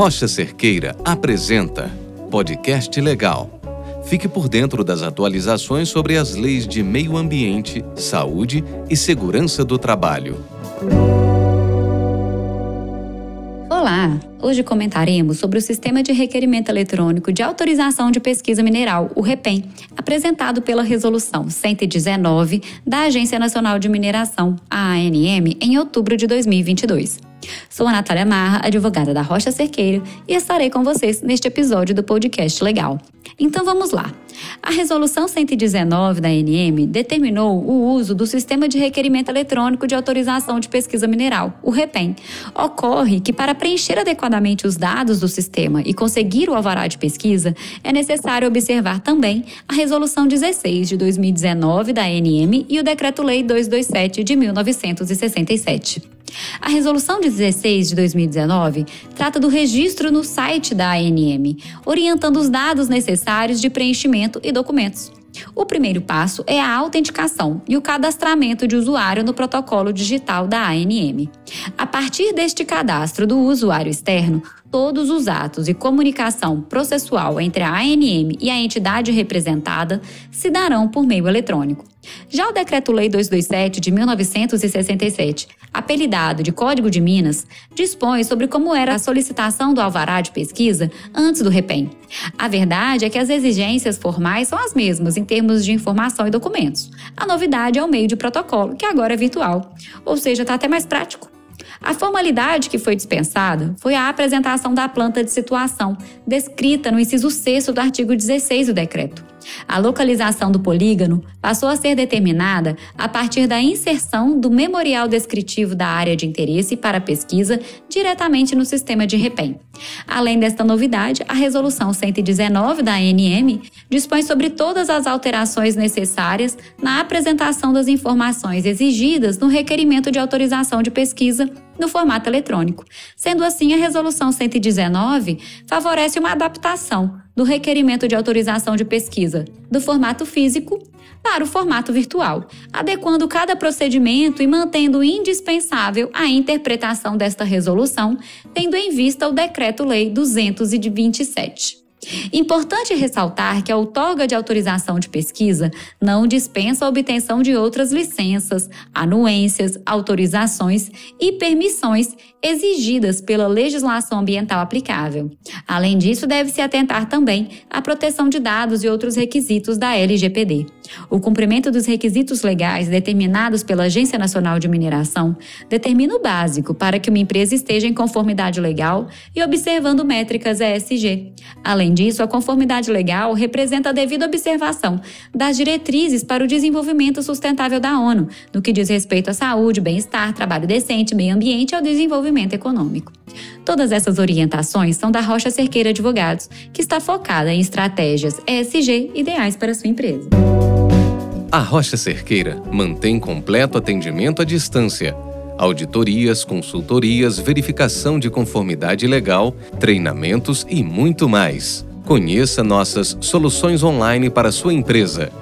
Rocha Cerqueira apresenta Podcast Legal. Fique por dentro das atualizações sobre as leis de meio ambiente, saúde e segurança do trabalho. Olá! Hoje comentaremos sobre o Sistema de Requerimento Eletrônico de Autorização de Pesquisa Mineral, o REPEM, apresentado pela Resolução 119 da Agência Nacional de Mineração, a ANM, em outubro de 2022. Sou a Natália Marra, advogada da Rocha Cerqueira, e estarei com vocês neste episódio do podcast Legal. Então vamos lá. A Resolução 119 da ANM determinou o uso do Sistema de Requerimento Eletrônico de Autorização de Pesquisa Mineral, o REPEM. Ocorre que, para preencher adequadamente os dados do sistema e conseguir o alvará de pesquisa, é necessário observar também a Resolução 16 de 2019 da ANM e o Decreto-Lei 227 de 1967. A Resolução 16 de 2019 trata do registro no site da ANM, orientando os dados necessários de preenchimento e documentos. O primeiro passo é a autenticação e o cadastramento de usuário no protocolo digital da ANM. A partir deste cadastro do usuário externo, todos os atos e comunicação processual entre a ANM e a entidade representada se darão por meio eletrônico. Já o Decreto-Lei 227 de 1967, apelidado de Código de Minas, dispõe sobre como era a solicitação do alvará de pesquisa antes do REPEM. A verdade é que as exigências formais são as mesmas em termos de informação e documentos. A novidade é o meio de protocolo, que agora é virtual, ou seja, está até mais prático. A formalidade que foi dispensada foi a apresentação da planta de situação, descrita no inciso 6 do artigo 16 do decreto. A localização do polígono passou a ser determinada a partir da inserção do memorial descritivo da área de interesse para pesquisa diretamente no sistema de REPEM. Além desta novidade, a Resolução 119 da ANM dispõe sobre todas as alterações necessárias na apresentação das informações exigidas no requerimento de autorização de pesquisa no formato eletrônico. Sendo assim, a Resolução 119 favorece uma adaptação do requerimento de autorização de pesquisa do formato físico para o formato virtual, adequando cada procedimento e mantendo indispensável a interpretação desta resolução, tendo em vista o Decreto-Lei 227. Importante ressaltar que a outorga de autorização de pesquisa não dispensa a obtenção de outras licenças, anuências, autorizações e permissões exigidas pela legislação ambiental aplicável. Além disso, deve-se atentar também à proteção de dados e outros requisitos da LGPD. O cumprimento dos requisitos legais determinados pela Agência Nacional de Mineração determina o básico para que uma empresa esteja em conformidade legal e observando métricas ESG. Além disso, a conformidade legal representa a devida observação das diretrizes para o desenvolvimento sustentável da ONU, no que diz respeito à saúde, bem-estar, trabalho decente, meio ambiente e ao desenvolvimento econômico. Todas essas orientações são da Rocha Cerqueira Advogados, que está focada em estratégias ESG ideais para sua empresa. A Rocha Cerqueira mantém completo atendimento à distância. Auditorias, consultorias, verificação de conformidade legal, treinamentos e muito mais. Conheça nossas soluções online para sua empresa.